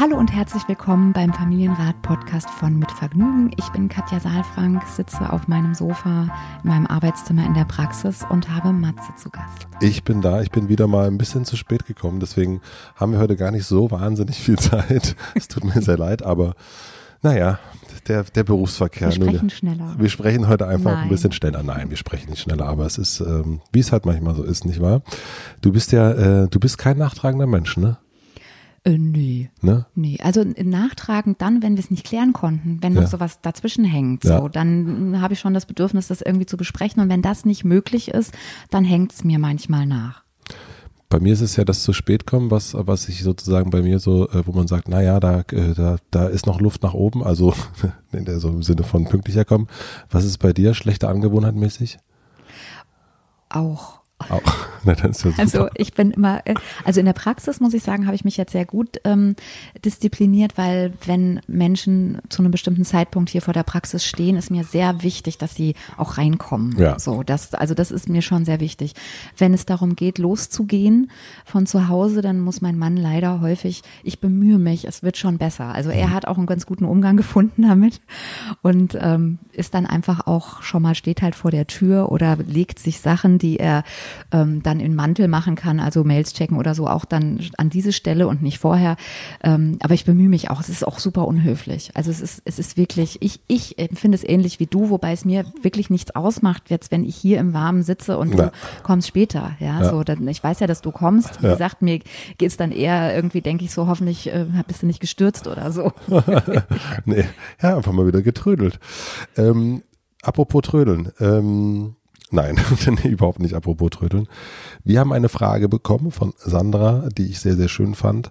Hallo und herzlich willkommen beim Familienrat-Podcast von Mit Vergnügen. Ich bin Katja Saalfrank, sitze auf meinem Sofa in meinem Arbeitszimmer in der Praxis und habe Matze zu Gast. Ich bin da, ich bin wieder mal ein bisschen zu spät gekommen, deswegen haben wir heute gar nicht so wahnsinnig viel Zeit. Es tut mir sehr leid, aber naja, der, der Berufsverkehr. Wir sprechen schneller. Wir sprechen heute einfach Nein. ein bisschen schneller. Nein, wir sprechen nicht schneller, aber es ist, ähm, wie es halt manchmal so ist, nicht wahr? Du bist ja, äh, du bist kein nachtragender Mensch, ne? Äh, nee. ne? Nee, also nachtragend dann, wenn wir es nicht klären konnten, wenn Ja. noch sowas dazwischen hängt, Ja. so, dann habe ich schon das Bedürfnis, das irgendwie zu besprechen. Und wenn das nicht möglich ist, dann hängt es mir manchmal nach. Bei mir ist es ja das zu spät kommen, was, was sich sozusagen bei mir so, äh, wo man sagt, na ja, da, äh, da, da ist noch Luft nach oben, also in der, so im Sinne von pünktlicher kommen. Was ist bei dir schlechte Angewohnheit mäßig? Auch. Auch. Na, ja. Also ich bin immer, äh, also in der Praxis muss ich sagen, habe ich mich jetzt sehr gut ähm, diszipliniert, weil wenn Menschen zu einem bestimmten Zeitpunkt hier vor der Praxis stehen, ist mir sehr wichtig, dass sie auch reinkommen. Ja. So, das, also das ist mir schon sehr wichtig. Wenn es darum geht, loszugehen von zu Hause, dann muss mein Mann leider häufig, ich bemühe mich, es wird schon besser. Also Mhm. er hat auch einen ganz guten Umgang gefunden damit und ähm, ist dann einfach auch schon mal steht halt vor der Tür oder legt sich Sachen, die er ähm, dann in Mantel machen kann, also Mails checken oder so, auch dann an diese Stelle und nicht vorher. Ähm, aber ich bemühe mich auch. Es ist auch super unhöflich. Also es ist, es ist wirklich, ich, ich empfinde es ähnlich wie du, wobei es mir wirklich nichts ausmacht, jetzt wenn ich hier im Warmen sitze und Ja. du kommst später. Ja, Ja. so, dann, ich weiß ja, dass du kommst. Wie Ja. gesagt, mir geht's dann eher irgendwie, denke ich so, hoffentlich äh, bist du nicht gestürzt oder so. nee, ja, einfach mal wieder getrödelt. Ähm, apropos Trödeln. Ähm, nein, überhaupt nicht apropos Trödeln. Wir haben eine Frage bekommen von Sandra, die ich sehr, sehr schön fand.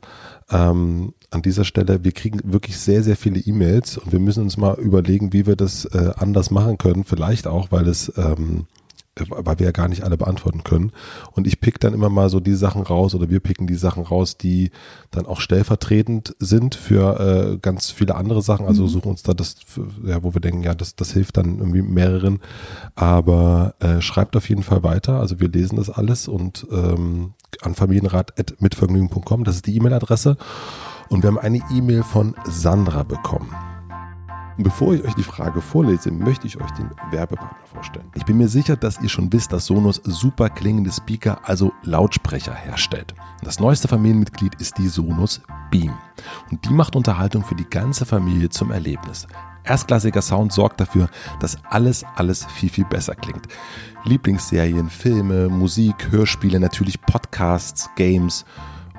Ähm, an dieser Stelle, wir kriegen wirklich sehr, sehr viele E-Mails und wir müssen uns mal überlegen, wie wir das äh, anders machen können. Vielleicht auch, weil es ähm, weil wir ja gar nicht alle beantworten können. Und ich pick dann immer mal so die Sachen raus oder wir picken die Sachen raus, die dann auch stellvertretend sind für äh, ganz viele andere Sachen. Also suchen uns da das, für, ja, wo wir denken, ja, das, das hilft dann irgendwie mehreren. Aber äh, schreibt auf jeden Fall weiter. Also wir lesen das alles und ähm, an familienrat.mitvergnügen.com, das ist die E-Mail-Adresse. Und wir haben eine E-Mail von Sandra bekommen. Und bevor ich euch die Frage vorlese, möchte ich euch den Werbepartner vorstellen. Ich bin mir sicher, dass ihr schon wisst, dass Sonos super klingende Speaker, also Lautsprecher, herstellt. Das neueste Familienmitglied ist die Sonos Beam. Und die macht Unterhaltung für die ganze Familie zum Erlebnis. Erstklassiger Sound sorgt dafür, dass alles, alles viel, viel besser klingt. Lieblingsserien, Filme, Musik, Hörspiele, natürlich Podcasts, Games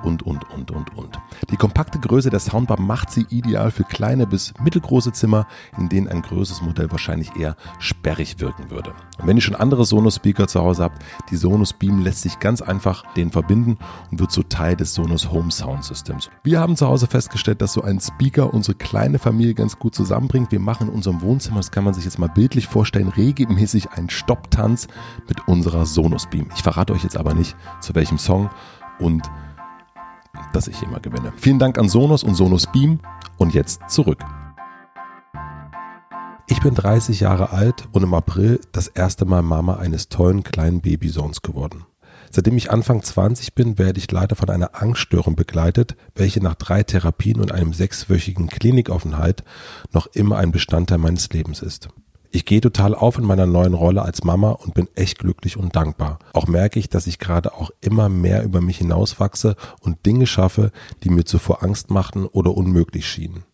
und, und, und, und, und. Die kompakte Größe der Soundbar macht sie ideal für kleine bis mittelgroße Zimmer, in denen ein größeres Modell wahrscheinlich eher sperrig wirken würde. Und wenn ihr schon andere Sonos-Speaker zu Hause habt, die Sonos Beam lässt sich ganz einfach den verbinden und wird so Teil des Sonos Home Sound Systems. Wir haben zu Hause festgestellt, dass so ein Speaker unsere kleine Familie ganz gut zusammenbringt. Wir machen in unserem Wohnzimmer, das kann man sich jetzt mal bildlich vorstellen, regelmäßig einen Stopptanz mit unserer Sonos Beam. Ich verrate euch jetzt aber nicht, zu welchem Song und dass ich immer gewinne. Vielen Dank an Sonos und Sonos Beam und jetzt zurück. Ich bin 30 Jahre alt und im April das erste Mal Mama eines tollen kleinen Babysohns geworden. Seitdem ich Anfang 20 bin, werde ich leider von einer Angststörung begleitet, welche nach drei Therapien und einem sechswöchigen Klinikaufenthalt noch immer ein Bestandteil meines Lebens ist. Ich gehe total auf in meiner neuen Rolle als Mama und bin echt glücklich und dankbar. Auch merke ich, dass ich gerade auch immer mehr über mich hinauswachse und Dinge schaffe, die mir zuvor Angst machten oder unmöglich schienen.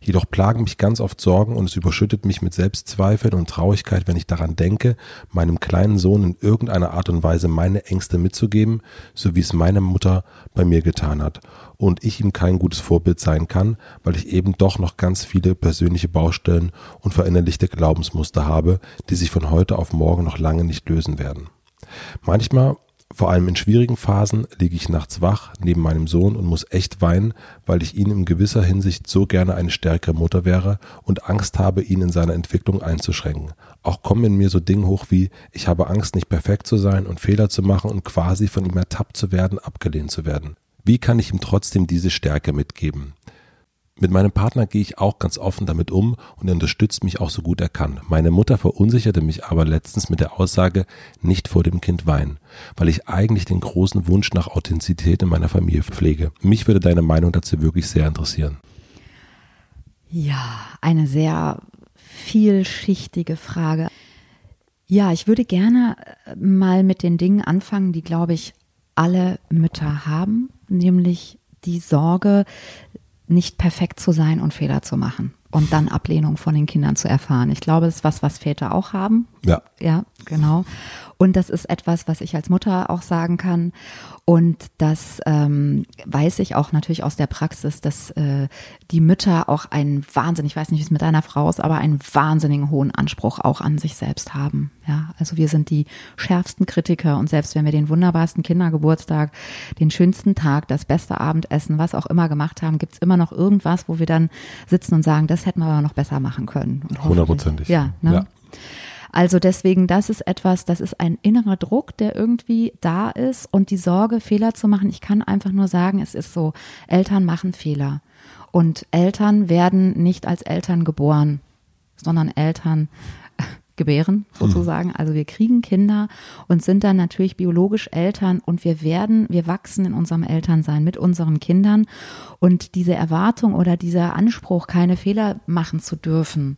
Jedoch plagen mich ganz oft Sorgen und es überschüttet mich mit Selbstzweifeln und Traurigkeit, wenn ich daran denke, meinem kleinen Sohn in irgendeiner Art und Weise meine Ängste mitzugeben, so wie es meine Mutter bei mir getan hat und ich ihm kein gutes Vorbild sein kann, weil ich eben doch noch ganz viele persönliche Baustellen und verinnerlichte Glaubensmuster habe, die sich von heute auf morgen noch lange nicht lösen werden. Manchmal vor allem in schwierigen Phasen liege ich nachts wach neben meinem Sohn und muss echt weinen, weil ich ihn in gewisser Hinsicht so gerne eine stärkere Mutter wäre und Angst habe, ihn in seiner Entwicklung einzuschränken. Auch kommen in mir so Dinge hoch wie, ich habe Angst, nicht perfekt zu sein und Fehler zu machen und quasi von ihm ertappt zu werden, abgelehnt zu werden. Wie kann ich ihm trotzdem diese Stärke mitgeben? Mit meinem Partner gehe ich auch ganz offen damit um und er unterstützt mich auch so gut er kann. Meine Mutter verunsicherte mich aber letztens mit der Aussage, nicht vor dem Kind weinen, weil ich eigentlich den großen Wunsch nach Authentizität in meiner Familie pflege. Mich würde deine Meinung dazu wirklich sehr interessieren. Ja, eine sehr vielschichtige Frage. Ja, ich würde gerne äh, mal mit den Dingen anfangen, die, glaube ich, alle Mütter haben, nämlich die Sorge, nicht perfekt zu sein und Fehler zu machen und dann Ablehnung von den Kindern zu erfahren. Ich glaube, das ist was, was Väter auch haben. Ja. Ja, genau. Und das ist etwas, was ich als Mutter auch sagen kann. Und das ähm, weiß ich auch natürlich aus der Praxis, dass äh, die Mütter auch einen Wahnsinn, ich weiß nicht, wie es mit deiner Frau ist, aber einen wahnsinnigen hohen Anspruch auch an sich selbst haben. Ja, also wir sind die schärfsten Kritiker und selbst wenn wir den wunderbarsten Kindergeburtstag, den schönsten Tag, das beste Abendessen, was auch immer gemacht haben, gibt's immer noch irgendwas, wo wir dann sitzen und sagen, das hätten wir aber noch besser machen können. Hundertprozentig. Ja, ne? ja. Also deswegen, das ist etwas, das ist ein innerer Druck, der irgendwie da ist und die Sorge, Fehler zu machen. Ich kann einfach nur sagen, es ist so, Eltern machen Fehler und Eltern werden nicht als Eltern geboren, sondern Eltern gebären sozusagen. Also wir kriegen Kinder und sind dann natürlich biologisch Eltern und wir werden, wir wachsen in unserem Elternsein mit unseren Kindern und diese Erwartung oder dieser Anspruch, keine Fehler machen zu dürfen,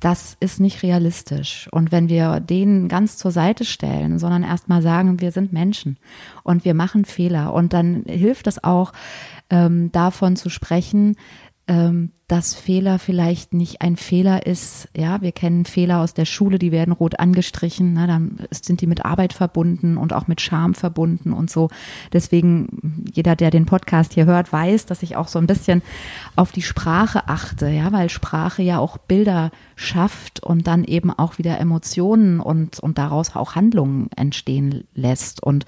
das ist nicht realistisch. Und wenn wir den ganz zur Seite stellen, sondern erstmal sagen, wir sind Menschen und wir machen Fehler und dann hilft es auch, ähm, davon zu sprechen, ähm, dass Fehler vielleicht nicht ein Fehler ist. Ja, wir kennen Fehler aus der Schule, die werden rot angestrichen. Ne, dann sind die mit Arbeit verbunden und auch mit Scham verbunden und so. Deswegen, jeder, der den Podcast hier hört, weiß, dass ich auch so ein bisschen auf die Sprache achte. Ja, weil Sprache ja auch Bilder schafft und dann eben auch wieder Emotionen und, und daraus auch Handlungen entstehen lässt. Und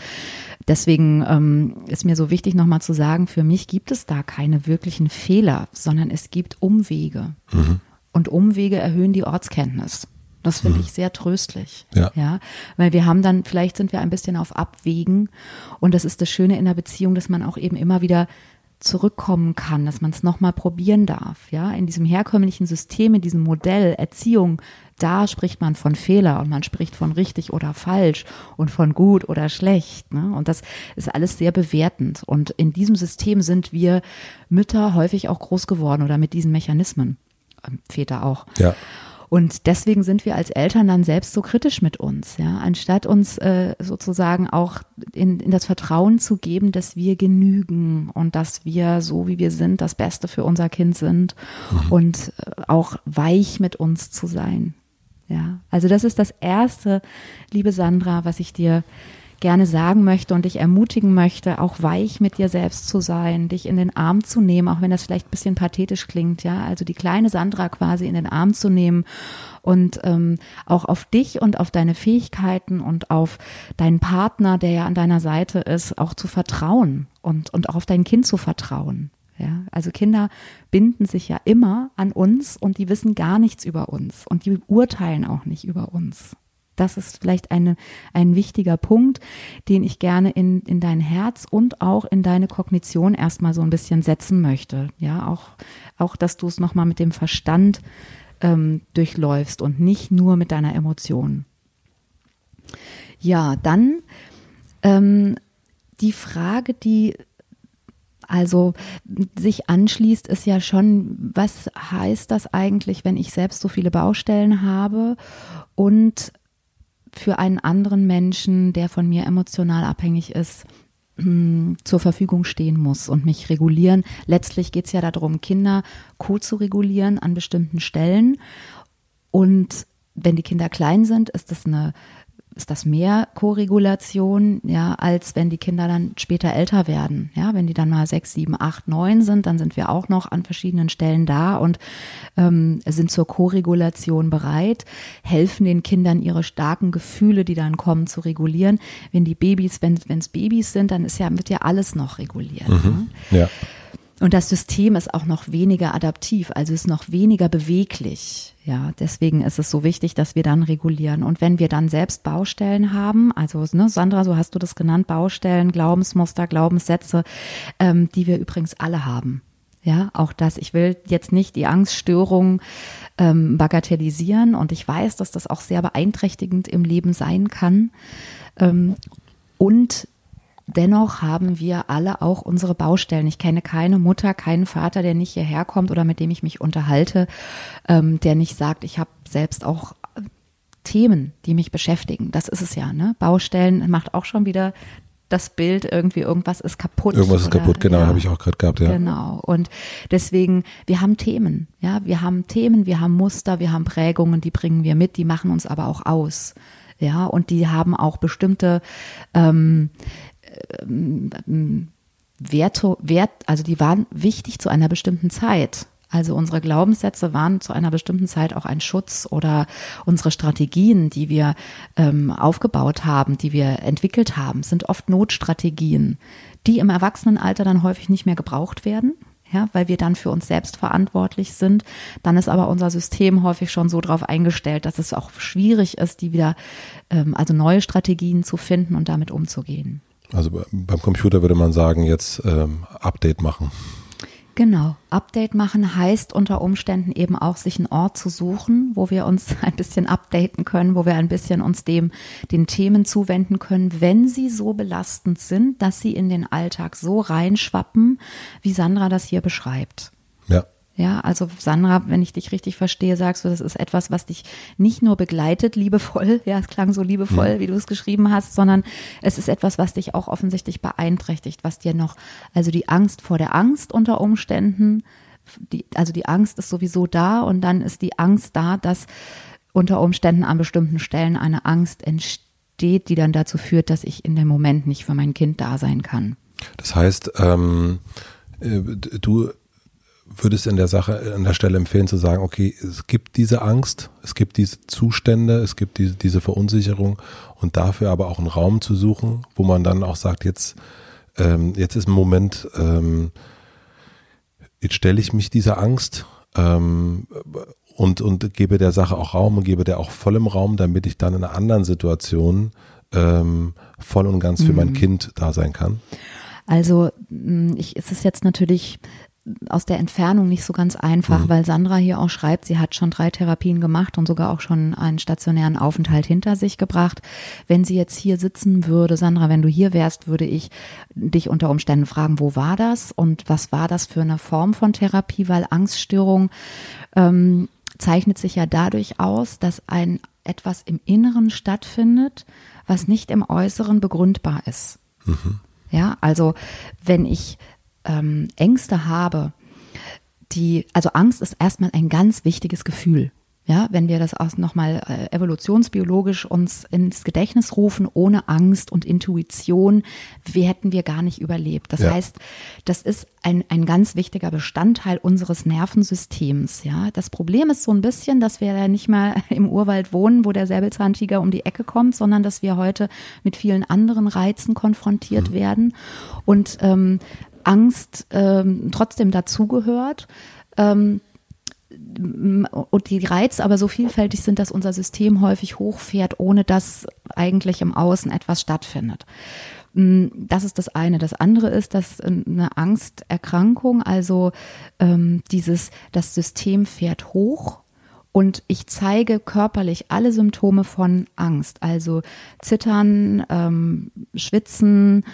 deswegen ähm, ist mir so wichtig, nochmal zu sagen, für mich gibt es da keine wirklichen Fehler, sondern es gibt Umwege. Mhm. Und Umwege erhöhen die Ortskenntnis. Das finde mhm. ich sehr tröstlich. Ja. ja. Weil wir haben dann, vielleicht sind wir ein bisschen auf Abwägen. Und das ist das Schöne in der Beziehung, dass man auch eben immer wieder zurückkommen kann, dass man es nochmal probieren darf. Ja, in diesem herkömmlichen System, in diesem Modell Erziehung, da spricht man von Fehler und man spricht von richtig oder falsch und von gut oder schlecht. Ne? Und das ist alles sehr bewertend. Und in diesem System sind wir Mütter häufig auch groß geworden oder mit diesen Mechanismen. Ähm, Väter auch. Ja. Und deswegen sind wir als Eltern dann selbst so kritisch mit uns, ja, anstatt uns äh, sozusagen auch in, in das Vertrauen zu geben, dass wir genügen und dass wir so wie wir sind das Beste für unser Kind sind mhm. und äh, auch weich mit uns zu sein. Ja, also das ist das erste, liebe Sandra, was ich dir gerne sagen möchte und dich ermutigen möchte, auch weich mit dir selbst zu sein, dich in den Arm zu nehmen, auch wenn das vielleicht ein bisschen pathetisch klingt, ja, also die kleine Sandra quasi in den Arm zu nehmen und ähm, auch auf dich und auf deine Fähigkeiten und auf deinen Partner, der ja an deiner Seite ist, auch zu vertrauen und, und auch auf dein Kind zu vertrauen. Ja, also Kinder binden sich ja immer an uns und die wissen gar nichts über uns und die urteilen auch nicht über uns. Das ist vielleicht eine, ein wichtiger Punkt, den ich gerne in, in dein Herz und auch in deine Kognition erstmal so ein bisschen setzen möchte. Ja, auch, auch dass du es nochmal mit dem Verstand ähm, durchläufst und nicht nur mit deiner Emotion. Ja, dann ähm, die Frage, die also sich anschließt, ist ja schon, was heißt das eigentlich, wenn ich selbst so viele Baustellen habe und für einen anderen Menschen, der von mir emotional abhängig ist, hm, zur Verfügung stehen muss und mich regulieren. Letztlich geht es ja darum, Kinder co zu regulieren an bestimmten Stellen. Und wenn die Kinder klein sind, ist das eine ist das mehr Koregulation, ja, als wenn die Kinder dann später älter werden. Ja, wenn die dann mal sechs, sieben, acht, neun sind, dann sind wir auch noch an verschiedenen Stellen da und ähm, sind zur Koregulation bereit, helfen den Kindern ihre starken Gefühle, die dann kommen, zu regulieren. Wenn die Babys, wenn es Babys sind, dann ist ja, wird ja alles noch reguliert. Mhm, ne? Ja. Und das System ist auch noch weniger adaptiv, also ist noch weniger beweglich. Ja, deswegen ist es so wichtig, dass wir dann regulieren. Und wenn wir dann selbst Baustellen haben, also ne, Sandra, so hast du das genannt, Baustellen, Glaubensmuster, Glaubenssätze, ähm, die wir übrigens alle haben. Ja, auch das. Ich will jetzt nicht die Angststörung ähm, bagatellisieren und ich weiß, dass das auch sehr beeinträchtigend im Leben sein kann. Ähm, und dennoch haben wir alle auch unsere Baustellen. Ich kenne keine Mutter, keinen Vater, der nicht hierher kommt oder mit dem ich mich unterhalte, ähm, der nicht sagt, ich habe selbst auch Themen, die mich beschäftigen. Das ist es ja, ne? Baustellen macht auch schon wieder das Bild irgendwie, irgendwas ist kaputt. Irgendwas ist oder, kaputt, genau, ja, habe ich auch gerade gehabt, ja. Genau. Und deswegen, wir haben Themen, ja, wir haben Themen, wir haben Muster, wir haben Prägungen, die bringen wir mit, die machen uns aber auch aus. Ja, und die haben auch bestimmte ähm, ähm, Werte, Wert, also die waren wichtig zu einer bestimmten Zeit. Also unsere Glaubenssätze waren zu einer bestimmten Zeit auch ein Schutz oder unsere Strategien, die wir ähm, aufgebaut haben, die wir entwickelt haben, sind oft Notstrategien, die im Erwachsenenalter dann häufig nicht mehr gebraucht werden. Ja, weil wir dann für uns selbst verantwortlich sind. Dann ist aber unser System häufig schon so darauf eingestellt, dass es auch schwierig ist, die wieder, ähm, also neue Strategien zu finden und damit umzugehen. Also beim Computer würde man sagen, jetzt ähm, Update machen. Genau. Update machen heißt unter Umständen eben auch, sich einen Ort zu suchen, wo wir uns ein bisschen updaten können, wo wir ein bisschen uns dem, den Themen zuwenden können, wenn sie so belastend sind, dass sie in den Alltag so reinschwappen, wie Sandra das hier beschreibt. Ja. Ja, also Sandra, wenn ich dich richtig verstehe, sagst du, das ist etwas, was dich nicht nur begleitet, liebevoll, ja, es klang so liebevoll, ja. wie du es geschrieben hast, sondern es ist etwas, was dich auch offensichtlich beeinträchtigt, was dir noch, also die Angst vor der Angst unter Umständen, die, also die Angst ist sowieso da und dann ist die Angst da, dass unter Umständen an bestimmten Stellen eine Angst entsteht, die dann dazu führt, dass ich in dem Moment nicht für mein Kind da sein kann. Das heißt, ähm, äh, du würdest in der Sache, an der Stelle empfehlen zu sagen, okay, es gibt diese Angst, es gibt diese Zustände, es gibt diese, diese Verunsicherung und dafür aber auch einen Raum zu suchen, wo man dann auch sagt, jetzt, ähm, jetzt ist ein Moment, ähm, jetzt stelle ich mich dieser Angst ähm, und, und gebe der Sache auch Raum und gebe der auch vollem Raum, damit ich dann in einer anderen Situation ähm, voll und ganz für mhm. mein Kind da sein kann. Also ich, ist es jetzt natürlich aus der Entfernung nicht so ganz einfach, mhm. weil Sandra hier auch schreibt, sie hat schon drei Therapien gemacht und sogar auch schon einen stationären Aufenthalt hinter sich gebracht. Wenn sie jetzt hier sitzen würde, Sandra, wenn du hier wärst, würde ich dich unter Umständen fragen, wo war das und was war das für eine Form von Therapie, weil Angststörung ähm, zeichnet sich ja dadurch aus, dass ein etwas im Inneren stattfindet, was nicht im Äußeren begründbar ist. Mhm. Ja, also wenn ich ähm, Ängste habe, die, also Angst ist erstmal ein ganz wichtiges Gefühl. Ja, wenn wir das auch nochmal äh, evolutionsbiologisch uns ins Gedächtnis rufen, ohne Angst und Intuition, wir hätten wir gar nicht überlebt. Das ja. heißt, das ist ein, ein ganz wichtiger Bestandteil unseres Nervensystems. Ja, das Problem ist so ein bisschen, dass wir ja nicht mehr im Urwald wohnen, wo der Säbelzahntiger um die Ecke kommt, sondern dass wir heute mit vielen anderen Reizen konfrontiert mhm. werden. Und ähm, Angst ähm, trotzdem dazugehört. Ähm, und die Reize aber so vielfältig sind, dass unser System häufig hochfährt, ohne dass eigentlich im Außen etwas stattfindet. Das ist das eine. Das andere ist, dass eine Angsterkrankung, also ähm, dieses, das System fährt hoch und ich zeige körperlich alle Symptome von Angst, also Zittern, ähm, Schwitzen,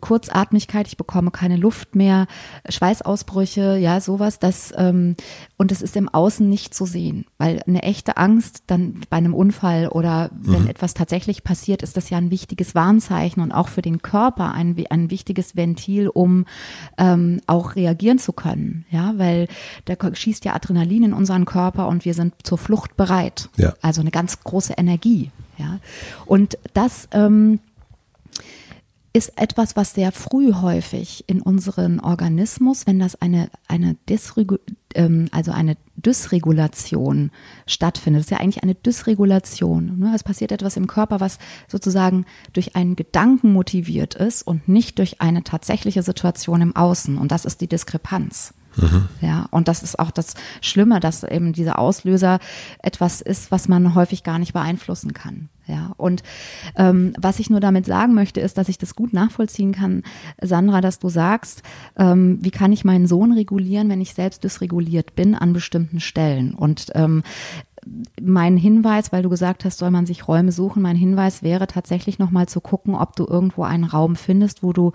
Kurzatmigkeit, ich bekomme keine Luft mehr, Schweißausbrüche, ja, sowas, das, ähm, und es ist im Außen nicht zu sehen, weil eine echte Angst dann bei einem Unfall oder wenn mhm. etwas tatsächlich passiert, ist das ja ein wichtiges Warnzeichen und auch für den Körper ein, ein wichtiges Ventil, um ähm, auch reagieren zu können, ja, weil da schießt ja Adrenalin in unseren Körper und wir sind zur Flucht bereit. Ja. Also eine ganz große Energie, ja. Und das, ähm, ist etwas, was sehr früh häufig in unseren Organismus, wenn das eine, eine, Dysregu ähm, also eine Dysregulation stattfindet, das ist ja eigentlich eine Dysregulation. Ne? Es passiert etwas im Körper, was sozusagen durch einen Gedanken motiviert ist und nicht durch eine tatsächliche Situation im Außen. Und das ist die Diskrepanz. Mhm. Ja, und das ist auch das Schlimme, dass eben dieser Auslöser etwas ist, was man häufig gar nicht beeinflussen kann. Ja, und ähm, was ich nur damit sagen möchte, ist, dass ich das gut nachvollziehen kann, Sandra, dass du sagst, ähm, wie kann ich meinen Sohn regulieren, wenn ich selbst dysreguliert bin an bestimmten Stellen? Und ähm, mein Hinweis, weil du gesagt hast, soll man sich Räume suchen, mein Hinweis wäre tatsächlich nochmal zu gucken, ob du irgendwo einen Raum findest, wo du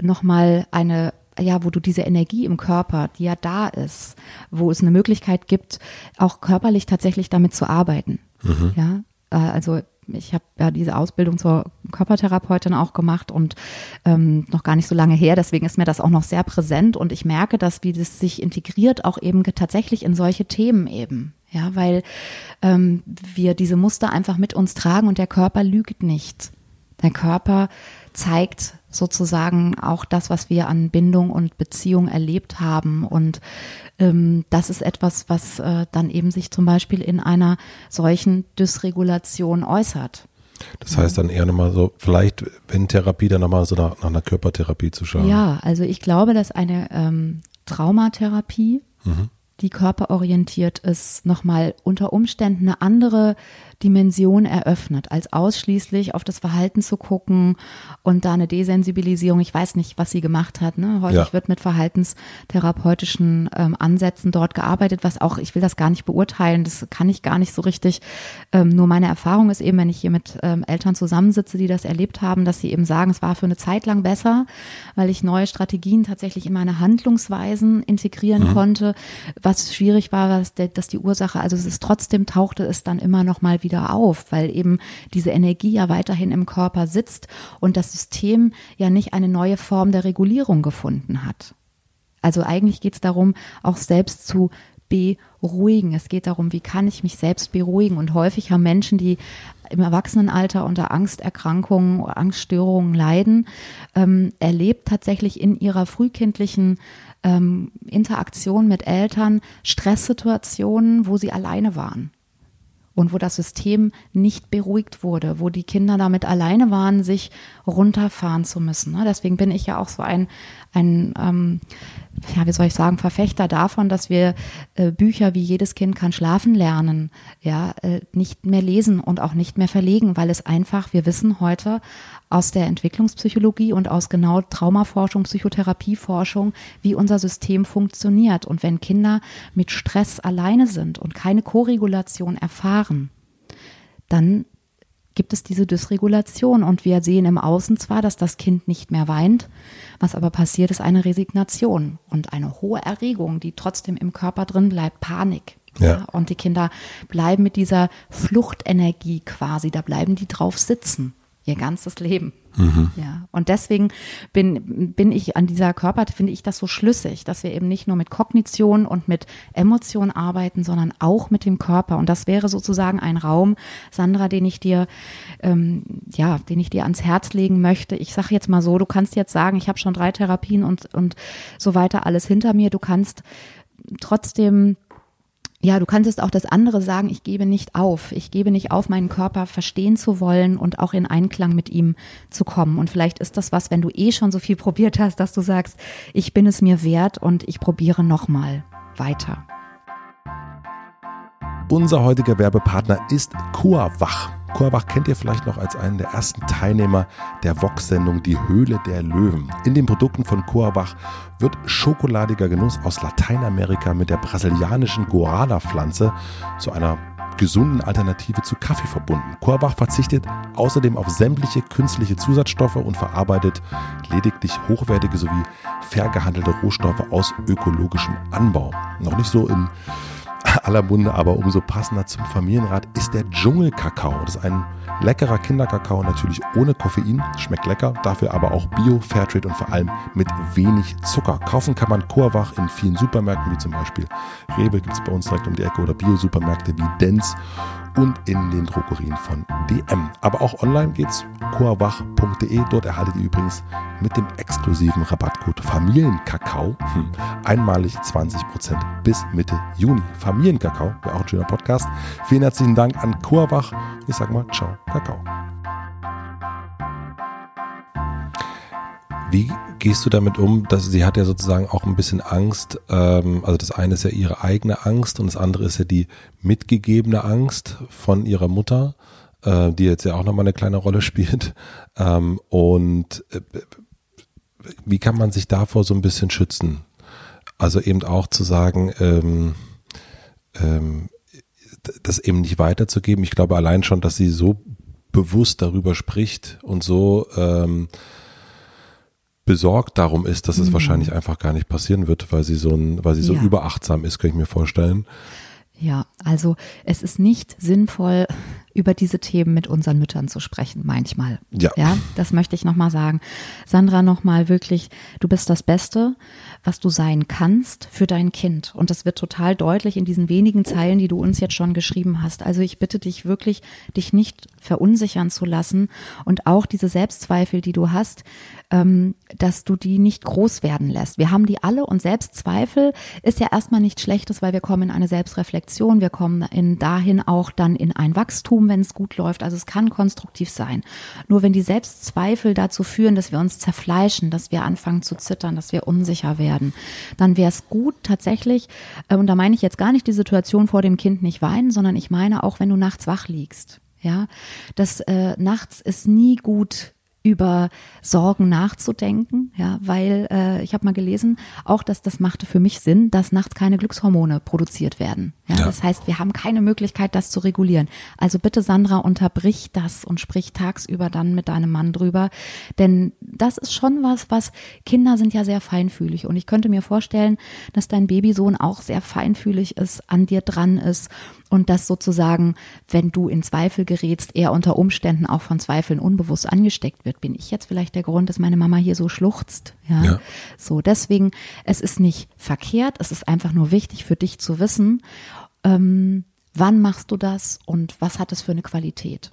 nochmal eine ja, wo du diese Energie im Körper, die ja da ist, wo es eine Möglichkeit gibt, auch körperlich tatsächlich damit zu arbeiten. Mhm. Ja, äh, also ich habe ja diese Ausbildung zur Körpertherapeutin auch gemacht und ähm, noch gar nicht so lange her. Deswegen ist mir das auch noch sehr präsent und ich merke, dass wie das sich integriert auch eben tatsächlich in solche Themen eben. Ja, weil ähm, wir diese Muster einfach mit uns tragen und der Körper lügt nicht. Der Körper zeigt sozusagen auch das, was wir an Bindung und Beziehung erlebt haben. Und ähm, das ist etwas, was äh, dann eben sich zum Beispiel in einer solchen Dysregulation äußert. Das heißt dann eher nochmal so, vielleicht, wenn Therapie, dann nochmal so nach, nach einer Körpertherapie zu schauen. Ja, also ich glaube, dass eine ähm, Traumatherapie, mhm. die körperorientiert ist, nochmal unter Umständen eine andere Dimension eröffnet, als ausschließlich auf das Verhalten zu gucken und da eine Desensibilisierung. Ich weiß nicht, was sie gemacht hat. Ne? Häufig ja. wird mit verhaltenstherapeutischen ähm, Ansätzen dort gearbeitet, was auch, ich will das gar nicht beurteilen, das kann ich gar nicht so richtig. Ähm, nur meine Erfahrung ist eben, wenn ich hier mit ähm, Eltern zusammensitze, die das erlebt haben, dass sie eben sagen, es war für eine Zeit lang besser, weil ich neue Strategien tatsächlich in meine Handlungsweisen integrieren mhm. konnte. Was schwierig war, der, dass die Ursache, also es ist trotzdem tauchte es dann immer noch mal wieder auf, weil eben diese Energie ja weiterhin im Körper sitzt und das System ja nicht eine neue Form der Regulierung gefunden hat. Also eigentlich geht es darum, auch selbst zu beruhigen. Es geht darum, wie kann ich mich selbst beruhigen. Und häufig haben Menschen, die im Erwachsenenalter unter Angsterkrankungen, Angststörungen leiden, ähm, erlebt tatsächlich in ihrer frühkindlichen ähm, Interaktion mit Eltern Stresssituationen, wo sie alleine waren und wo das System nicht beruhigt wurde, wo die Kinder damit alleine waren, sich runterfahren zu müssen. Ne? Deswegen bin ich ja auch so ein, ein ähm, ja, wie soll ich sagen, Verfechter davon, dass wir äh, Bücher wie jedes Kind kann schlafen lernen, ja, äh, nicht mehr lesen und auch nicht mehr verlegen, weil es einfach, wir wissen heute aus der Entwicklungspsychologie und aus genau Traumaforschung, Psychotherapieforschung, wie unser System funktioniert. Und wenn Kinder mit Stress alleine sind und keine Koregulation erfahren, dann gibt es diese Dysregulation und wir sehen im Außen zwar, dass das Kind nicht mehr weint, was aber passiert, ist eine Resignation und eine hohe Erregung, die trotzdem im Körper drin bleibt, Panik. Ja. ja. und die Kinder bleiben mit dieser Fluchtenergie quasi, da bleiben die drauf sitzen ihr ganzes Leben. Mhm. Ja, und deswegen bin, bin ich an dieser Körper, finde ich das so schlüssig, dass wir eben nicht nur mit Kognition und mit Emotion arbeiten, sondern auch mit dem Körper. Und das wäre sozusagen ein Raum, Sandra, den ich dir, ähm, ja, den ich dir ans Herz legen möchte. Ich sage jetzt mal so, du kannst jetzt sagen, ich habe schon drei Therapien und, und so weiter alles hinter mir. Du kannst trotzdem ja, du kannst auch das andere sagen, ich gebe nicht auf. Ich gebe nicht auf, meinen Körper verstehen zu wollen und auch in Einklang mit ihm zu kommen. Und vielleicht ist das was, wenn du eh schon so viel probiert hast, dass du sagst, ich bin es mir wert und ich probiere nochmal weiter. Unser heutiger Werbepartner ist Coavach. Coavach kennt ihr vielleicht noch als einen der ersten Teilnehmer der Vox-Sendung Die Höhle der Löwen. In den Produkten von Coavach wird schokoladiger Genuss aus Lateinamerika mit der brasilianischen Guarana-Pflanze zu einer gesunden Alternative zu Kaffee verbunden. Coavach verzichtet außerdem auf sämtliche künstliche Zusatzstoffe und verarbeitet lediglich hochwertige sowie fair gehandelte Rohstoffe aus ökologischem Anbau. Noch nicht so in aller Munde, aber umso passender zum Familienrat ist der Dschungelkakao. Das ist ein leckerer Kinderkakao, natürlich ohne Koffein, schmeckt lecker, dafür aber auch Bio, Fairtrade und vor allem mit wenig Zucker. Kaufen kann man Chorwach in vielen Supermärkten, wie zum Beispiel Rewe gibt es bei uns direkt um die Ecke oder Bio-Supermärkte wie Dens und in den Drogerien von DM. Aber auch online geht's coawach.de. Dort erhaltet ihr übrigens mit dem exklusiven Rabattcode Familienkakao hm, einmalig 20% bis Mitte Juni. Familienkakao wäre auch ein schöner Podcast. Vielen herzlichen Dank an Coawach. Ich sag mal, ciao, Kakao. Wie gehst du damit um, dass sie hat ja sozusagen auch ein bisschen Angst, ähm, also das eine ist ja ihre eigene Angst und das andere ist ja die mitgegebene Angst von ihrer Mutter, äh, die jetzt ja auch nochmal eine kleine Rolle spielt. Ähm, und äh, wie kann man sich davor so ein bisschen schützen? Also eben auch zu sagen, ähm, ähm, das eben nicht weiterzugeben. Ich glaube allein schon, dass sie so bewusst darüber spricht und so ähm, besorgt darum ist, dass es mhm. wahrscheinlich einfach gar nicht passieren wird, weil sie so ein, weil sie so ja. überachtsam ist, kann ich mir vorstellen. Ja, also es ist nicht sinnvoll, über diese Themen mit unseren Müttern zu sprechen, manchmal. Ja. Ja, das möchte ich nochmal sagen. Sandra, nochmal wirklich, du bist das Beste, was du sein kannst für dein Kind. Und das wird total deutlich in diesen wenigen Zeilen, die du uns jetzt schon geschrieben hast. Also ich bitte dich wirklich, dich nicht verunsichern zu lassen und auch diese Selbstzweifel, die du hast, ähm, dass du die nicht groß werden lässt. Wir haben die alle und Selbstzweifel ist ja erstmal nichts Schlechtes, weil wir kommen in eine Selbstreflexion, wir kommen in dahin auch dann in ein Wachstum, wenn es gut läuft. Also es kann konstruktiv sein. Nur wenn die Selbstzweifel dazu führen, dass wir uns zerfleischen, dass wir anfangen zu zittern, dass wir unsicher werden, dann wäre es gut tatsächlich, äh, und da meine ich jetzt gar nicht die Situation vor dem Kind nicht weinen, sondern ich meine auch, wenn du nachts wach liegst. Ja, das äh, nachts ist nie gut über Sorgen nachzudenken, ja, weil äh, ich habe mal gelesen, auch dass das machte für mich Sinn, dass nachts keine Glückshormone produziert werden. Ja, ja. Das heißt, wir haben keine Möglichkeit, das zu regulieren. Also bitte, Sandra, unterbrich das und sprich tagsüber dann mit deinem Mann drüber, denn das ist schon was, was Kinder sind ja sehr feinfühlig und ich könnte mir vorstellen, dass dein Babysohn auch sehr feinfühlig ist, an dir dran ist und dass sozusagen, wenn du in Zweifel gerätst, er unter Umständen auch von Zweifeln unbewusst angesteckt wird. Bin ich jetzt vielleicht der Grund, dass meine Mama hier so schluchzt? Ja. ja. So, deswegen, es ist nicht verkehrt, es ist einfach nur wichtig für dich zu wissen, ähm, wann machst du das und was hat es für eine Qualität.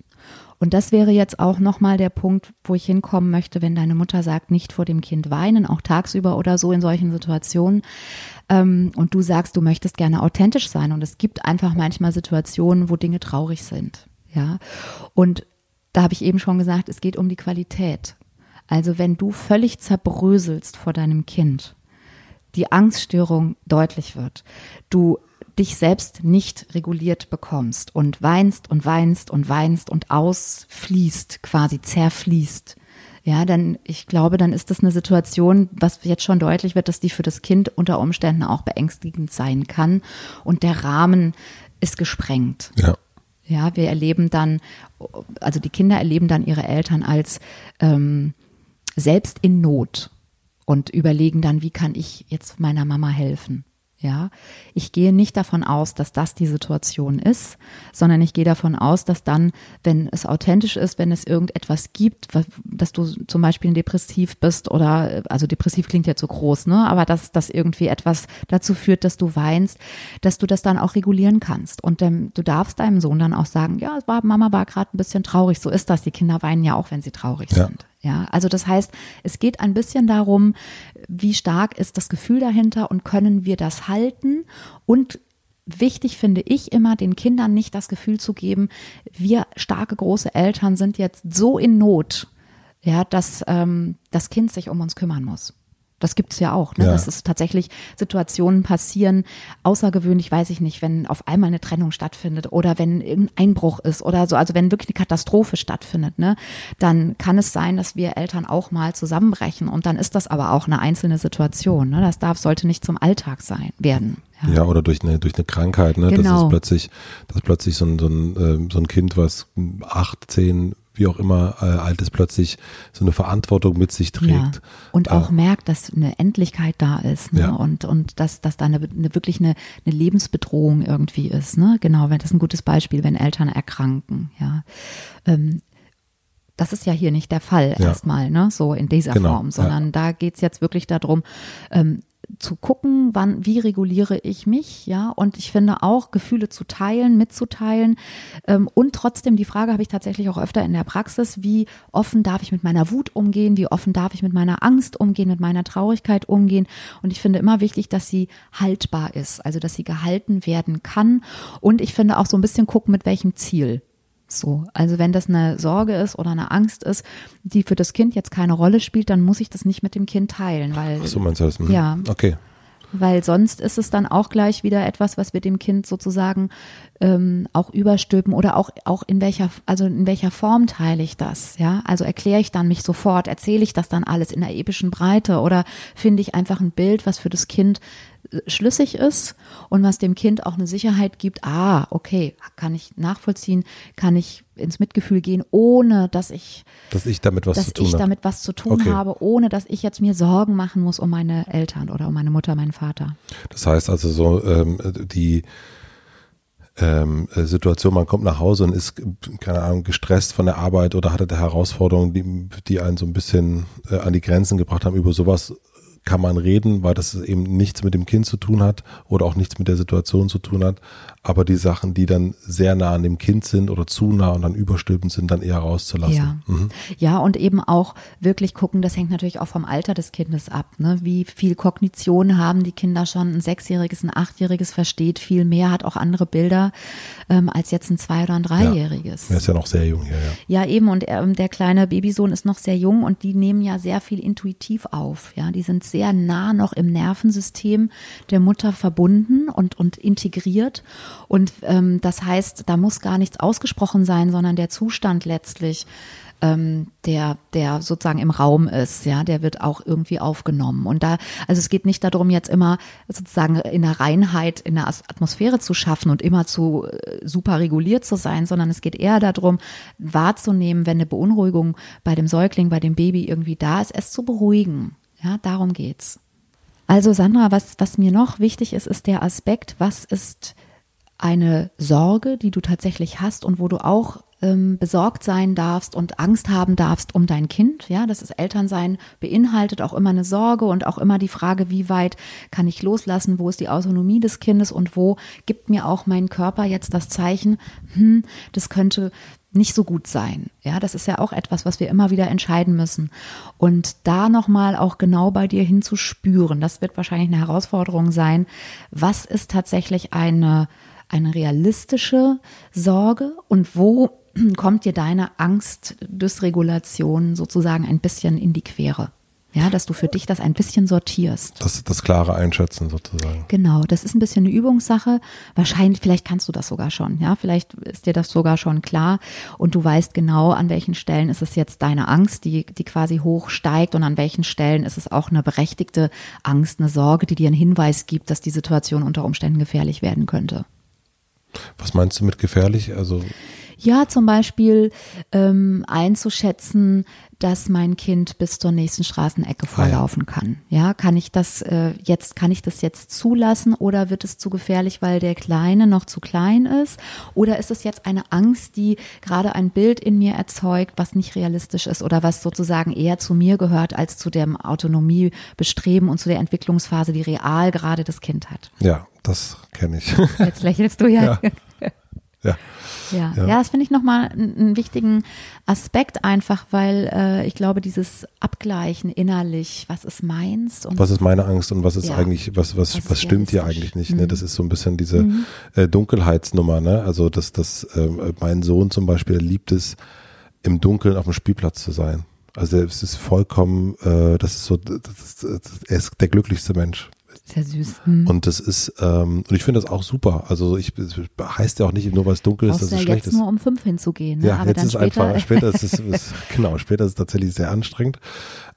Und das wäre jetzt auch nochmal der Punkt, wo ich hinkommen möchte, wenn deine Mutter sagt, nicht vor dem Kind weinen, auch tagsüber oder so in solchen Situationen. Ähm, und du sagst, du möchtest gerne authentisch sein. Und es gibt einfach manchmal Situationen, wo Dinge traurig sind. Ja. Und da habe ich eben schon gesagt, es geht um die Qualität. Also wenn du völlig zerbröselst vor deinem Kind, die Angststörung deutlich wird, du dich selbst nicht reguliert bekommst und weinst und weinst und weinst und ausfließt, quasi zerfließt, ja, dann, ich glaube, dann ist das eine Situation, was jetzt schon deutlich wird, dass die für das Kind unter Umständen auch beängstigend sein kann. Und der Rahmen ist gesprengt. Ja. Ja, wir erleben dann, also die Kinder erleben dann ihre Eltern als ähm, selbst in Not und überlegen dann, wie kann ich jetzt meiner Mama helfen? Ja, ich gehe nicht davon aus, dass das die Situation ist, sondern ich gehe davon aus, dass dann, wenn es authentisch ist, wenn es irgendetwas gibt, dass du zum Beispiel depressiv bist oder, also depressiv klingt ja zu groß, ne, aber dass das irgendwie etwas dazu führt, dass du weinst, dass du das dann auch regulieren kannst. Und ähm, du darfst deinem Sohn dann auch sagen, ja, war, Mama war gerade ein bisschen traurig. So ist das. Die Kinder weinen ja auch, wenn sie traurig ja. sind. Ja, also das heißt, es geht ein bisschen darum, wie stark ist das Gefühl dahinter und können wir das halten und Wichtig finde ich immer, den Kindern nicht das Gefühl zu geben, wir starke große Eltern sind jetzt so in Not, ja, dass ähm, das Kind sich um uns kümmern muss. Das gibt es ja auch, ne? Ja. dass es tatsächlich Situationen passieren, außergewöhnlich, weiß ich nicht, wenn auf einmal eine Trennung stattfindet oder wenn irgendein Einbruch ist oder so, also wenn wirklich eine Katastrophe stattfindet, ne, dann kann es sein, dass wir Eltern auch mal zusammenbrechen und dann ist das aber auch eine einzelne Situation. Ne? Das darf, sollte nicht zum Alltag sein, werden. Ja. ja, oder durch eine, durch eine Krankheit, ne? Genau. Das ist plötzlich, das ist plötzlich so ein, so ein, äh, so ein Kind, was acht, zehn, wie auch immer äh, alt ist, plötzlich so eine Verantwortung mit sich trägt. Ja. Und auch äh, merkt, dass eine Endlichkeit da ist ne? ja. und, und dass, dass da eine, eine wirklich eine, eine Lebensbedrohung irgendwie ist. Ne? Genau, wenn das ist ein gutes Beispiel, wenn Eltern erkranken. Ja. Ähm, das ist ja hier nicht der Fall ja. erstmal, ne? so in dieser genau. Form, sondern da geht's jetzt wirklich darum, ähm, zu gucken, wann, wie reguliere ich mich, ja, und ich finde auch Gefühle zu teilen, mitzuteilen ähm, und trotzdem die Frage habe ich tatsächlich auch öfter in der Praxis, wie offen darf ich mit meiner Wut umgehen, wie offen darf ich mit meiner Angst umgehen, mit meiner Traurigkeit umgehen? Und ich finde immer wichtig, dass sie haltbar ist, also dass sie gehalten werden kann. Und ich finde auch so ein bisschen gucken, mit welchem Ziel so. Also wenn das eine Sorge ist oder eine Angst ist, die für das Kind jetzt keine Rolle spielt, dann muss ich das nicht mit dem Kind teilen, weil Ach so meinst du das? Hm. Ja. Okay. weil sonst ist es dann auch gleich wieder etwas, was wir dem Kind sozusagen ähm, auch überstülpen oder auch auch in welcher also in welcher Form teile ich das, ja? Also erkläre ich dann mich sofort, erzähle ich das dann alles in der epischen Breite oder finde ich einfach ein Bild, was für das Kind schlüssig ist und was dem Kind auch eine Sicherheit gibt. Ah, okay, kann ich nachvollziehen, kann ich ins Mitgefühl gehen, ohne dass ich Dass ich damit was dass zu tun ich habe. damit was zu tun Okay. habe, ohne dass ich jetzt mir Sorgen machen muss um meine Eltern oder um meine Mutter, meinen Vater. Das heißt also so, ähm, die ähm, äh, Situation, man kommt nach Hause und ist, keine Ahnung, gestresst von der Arbeit oder hatte Herausforderungen, die, die einen so ein bisschen äh, an die Grenzen gebracht haben. Über sowas kann man reden, weil das eben nichts mit dem Kind zu tun hat oder auch nichts mit der Situation zu tun hat. Aber die Sachen, die dann sehr nah an dem Kind sind oder zu nah und dann überstülpend sind, dann eher rauszulassen. Ja. Mhm. Ja, und eben auch wirklich gucken, das hängt natürlich auch vom Alter des Kindes ab. Ne? Wie viel Kognition haben die Kinder schon? Ein Sechsjähriges, ein Achtjähriges versteht viel mehr, hat auch andere Bilder ähm, als jetzt ein Zwei- oder ein Dreijähriges. Er ist ja noch sehr jung hier, ja. Ja, eben. Und ähm, der kleine Babysohn ist noch sehr jung und die nehmen ja sehr viel intuitiv auf. Ja, die sind sehr nah noch im Nervensystem der Mutter verbunden und, und integriert. Und ähm, das heißt, da muss gar nichts ausgesprochen sein, sondern der Zustand letztlich, ähm, der, der sozusagen im Raum ist, ja, der wird auch irgendwie aufgenommen. Und da, also es geht nicht darum, jetzt immer sozusagen in der Reinheit, in der Atmosphäre zu schaffen und immer zu äh, super reguliert zu sein, sondern es geht eher darum, wahrzunehmen, wenn eine Beunruhigung bei dem Säugling, bei dem Baby irgendwie da ist, es zu beruhigen. Ja, darum geht's. Also Sandra, was, was mir noch wichtig ist, ist der Aspekt, was ist eine Sorge, die du tatsächlich hast und wo du auch ähm, besorgt sein darfst und Angst haben darfst um dein Kind. Ja, das ist Elternsein beinhaltet auch immer eine Sorge und auch immer die Frage, wie weit kann ich loslassen, wo ist die Autonomie des Kindes und wo gibt mir auch mein Körper jetzt das Zeichen, hm, das könnte nicht so gut sein. Ja, das ist ja auch etwas, was wir immer wieder entscheiden müssen. Und da nochmal auch genau bei dir hinzuspüren, das wird wahrscheinlich eine Herausforderung sein. Was ist tatsächlich eine, eine realistische Sorge und wo kommt dir deine Angstdysregulation sozusagen ein bisschen in die Quere? Ja, dass du für dich das ein bisschen sortierst. Das, das klare Einschätzen sozusagen. Genau, das ist ein bisschen eine Übungssache. Wahrscheinlich, vielleicht kannst du das sogar schon, ja, vielleicht ist dir das sogar schon klar und du weißt genau, an welchen Stellen ist es jetzt deine Angst, die, die quasi hochsteigt und an welchen Stellen ist es auch eine berechtigte Angst, eine Sorge, die dir einen Hinweis gibt, dass die Situation unter Umständen gefährlich werden könnte. Was meinst du mit gefährlich? Also Ja, zum Beispiel ähm, einzuschätzen, dass mein Kind bis zur nächsten Straßenecke vorlaufen kann. Ja, kann ich das äh, jetzt, kann ich das jetzt zulassen oder wird es zu gefährlich, weil der Kleine noch zu klein ist? Oder ist es jetzt eine Angst, die gerade ein Bild in mir erzeugt, was nicht realistisch ist oder was sozusagen eher zu mir gehört als zu dem Autonomiebestreben und zu der Entwicklungsphase, die real gerade das Kind hat? ja, das kenne ich. Jetzt lächelst du ja. Ja. ja. Ja, Ja. ja. das finde ich nochmal einen, wichtigen Aspekt einfach, weil äh, ich glaube, dieses Abgleichen innerlich, was ist meins und Was ist meine Angst und was ist Ja. eigentlich, was, was, Was stimmt hier eigentlich nicht? Ne? Das ist so ein bisschen diese äh, Dunkelheitsnummer, ne? Also dass das, ähm, mein Sohn zum Beispiel liebt es, im Dunkeln auf dem Spielplatz zu sein. Also es ist vollkommen, äh, das ist so, das ist, er ist der glücklichste Mensch. Sehr süß. Hm. Und das ist, ähm, und ich finde das auch super. Also ich es heißt ja auch nicht, nur weil es dunkel ist, dass ja es schlecht jetzt ist. nur um fünf hinzugehen. Ne? Ja, Aber jetzt dann ist später, einfach, später ist es, ist, genau, später ist es tatsächlich sehr anstrengend.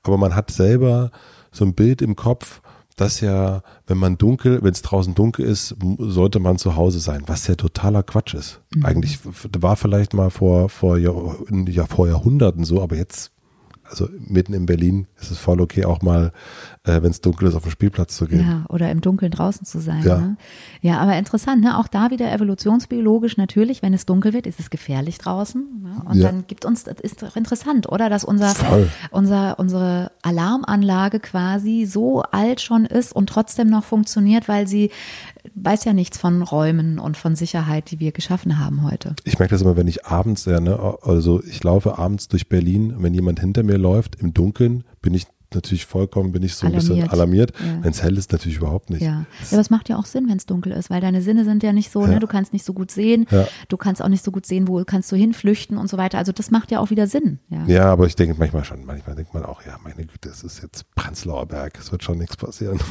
Aber man hat selber so ein Bild im Kopf, dass ja, wenn man dunkel, wenn es draußen dunkel ist, sollte man zu Hause sein, was ja totaler Quatsch ist. Mhm. Eigentlich war vielleicht mal vor, vor, Jahr, ja, vor Jahrhunderten so, aber jetzt, also mitten in Berlin ist es voll okay, auch mal, äh, wenn es dunkel ist, auf den Spielplatz zu gehen. Ja, oder im Dunkeln draußen zu sein. Ja. Ne? ja, aber interessant, ne? auch da wieder evolutionsbiologisch natürlich, wenn es dunkel wird, ist es gefährlich draußen. Ne? Und Ja. dann gibt uns, das ist doch interessant, oder? Dass unser, Voll. unser, unsere Alarmanlage quasi so alt schon ist und trotzdem noch funktioniert, weil sie weiß ja nichts von Räumen und von Sicherheit, die wir geschaffen haben heute. Ich merke das immer, wenn ich abends, ja, ne, also ich laufe abends durch Berlin, wenn jemand hinter mir läuft, im Dunkeln, bin ich natürlich vollkommen, bin ich so ein bisschen alarmiert. Ja. Wenn es hell ist, natürlich überhaupt nicht. Ja, ja aber es macht ja auch Sinn, wenn es dunkel ist, weil deine Sinne sind ja nicht so, ne? Ja. du kannst nicht so gut sehen, Ja. du kannst auch nicht so gut sehen, wo kannst du hinflüchten und so weiter. Also das macht ja auch wieder Sinn. Ja. Ja, aber ich denke manchmal schon, manchmal denkt man auch, ja, meine Güte, es ist jetzt Prenzlauer Berg, es wird schon nichts passieren.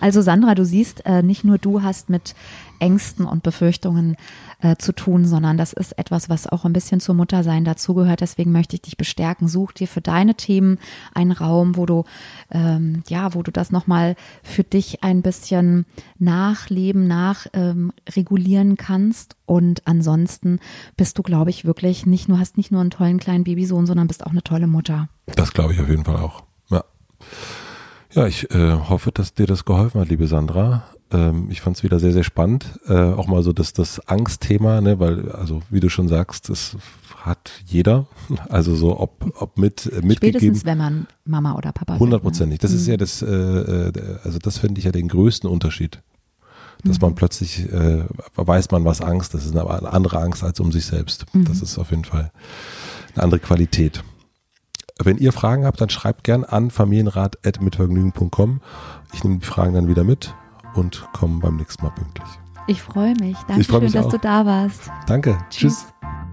Also Sandra, du siehst, äh, nicht nur du hast mit Ängsten und Befürchtungen äh, zu tun, sondern das ist etwas, was auch ein bisschen zur Muttersein dazugehört. Deswegen möchte ich dich bestärken. Such dir für deine Themen einen Raum, wo du ähm, ja, wo du das nochmal für dich ein bisschen nachleben, nachregulieren ähm, kannst. Und ansonsten bist du, glaube ich, wirklich nicht nur hast nicht nur einen tollen kleinen Babysohn, sondern bist auch eine tolle Mutter. Das glaube ich auf jeden Fall auch. Ja. Ja, ich äh, hoffe, dass dir das geholfen hat, liebe Sandra. Ähm, ich fand es wieder sehr, sehr spannend. Äh, auch mal so das, das Angstthema, ne, weil, also wie du schon sagst, das hat jeder. Also so, ob, ob mit äh, mitgegeben. Spätestens, wenn man Mama oder Papa ne? Hundertprozentig. Das ist ja das, äh, äh, also das finde ich ja den größten Unterschied. Dass man plötzlich äh, weiß man, was Angst ist. Das ist eine andere Angst als um sich selbst. Das ist auf jeden Fall eine andere Qualität. Wenn ihr Fragen habt, dann schreibt gern an familienrat.mitvergnügen.com. Ich nehme die Fragen dann wieder mit und komme beim nächsten Mal pünktlich. Ich freue mich. Danke Ich freu schön, mich dass auch. du da warst. Danke. Tschüss. Tschüss.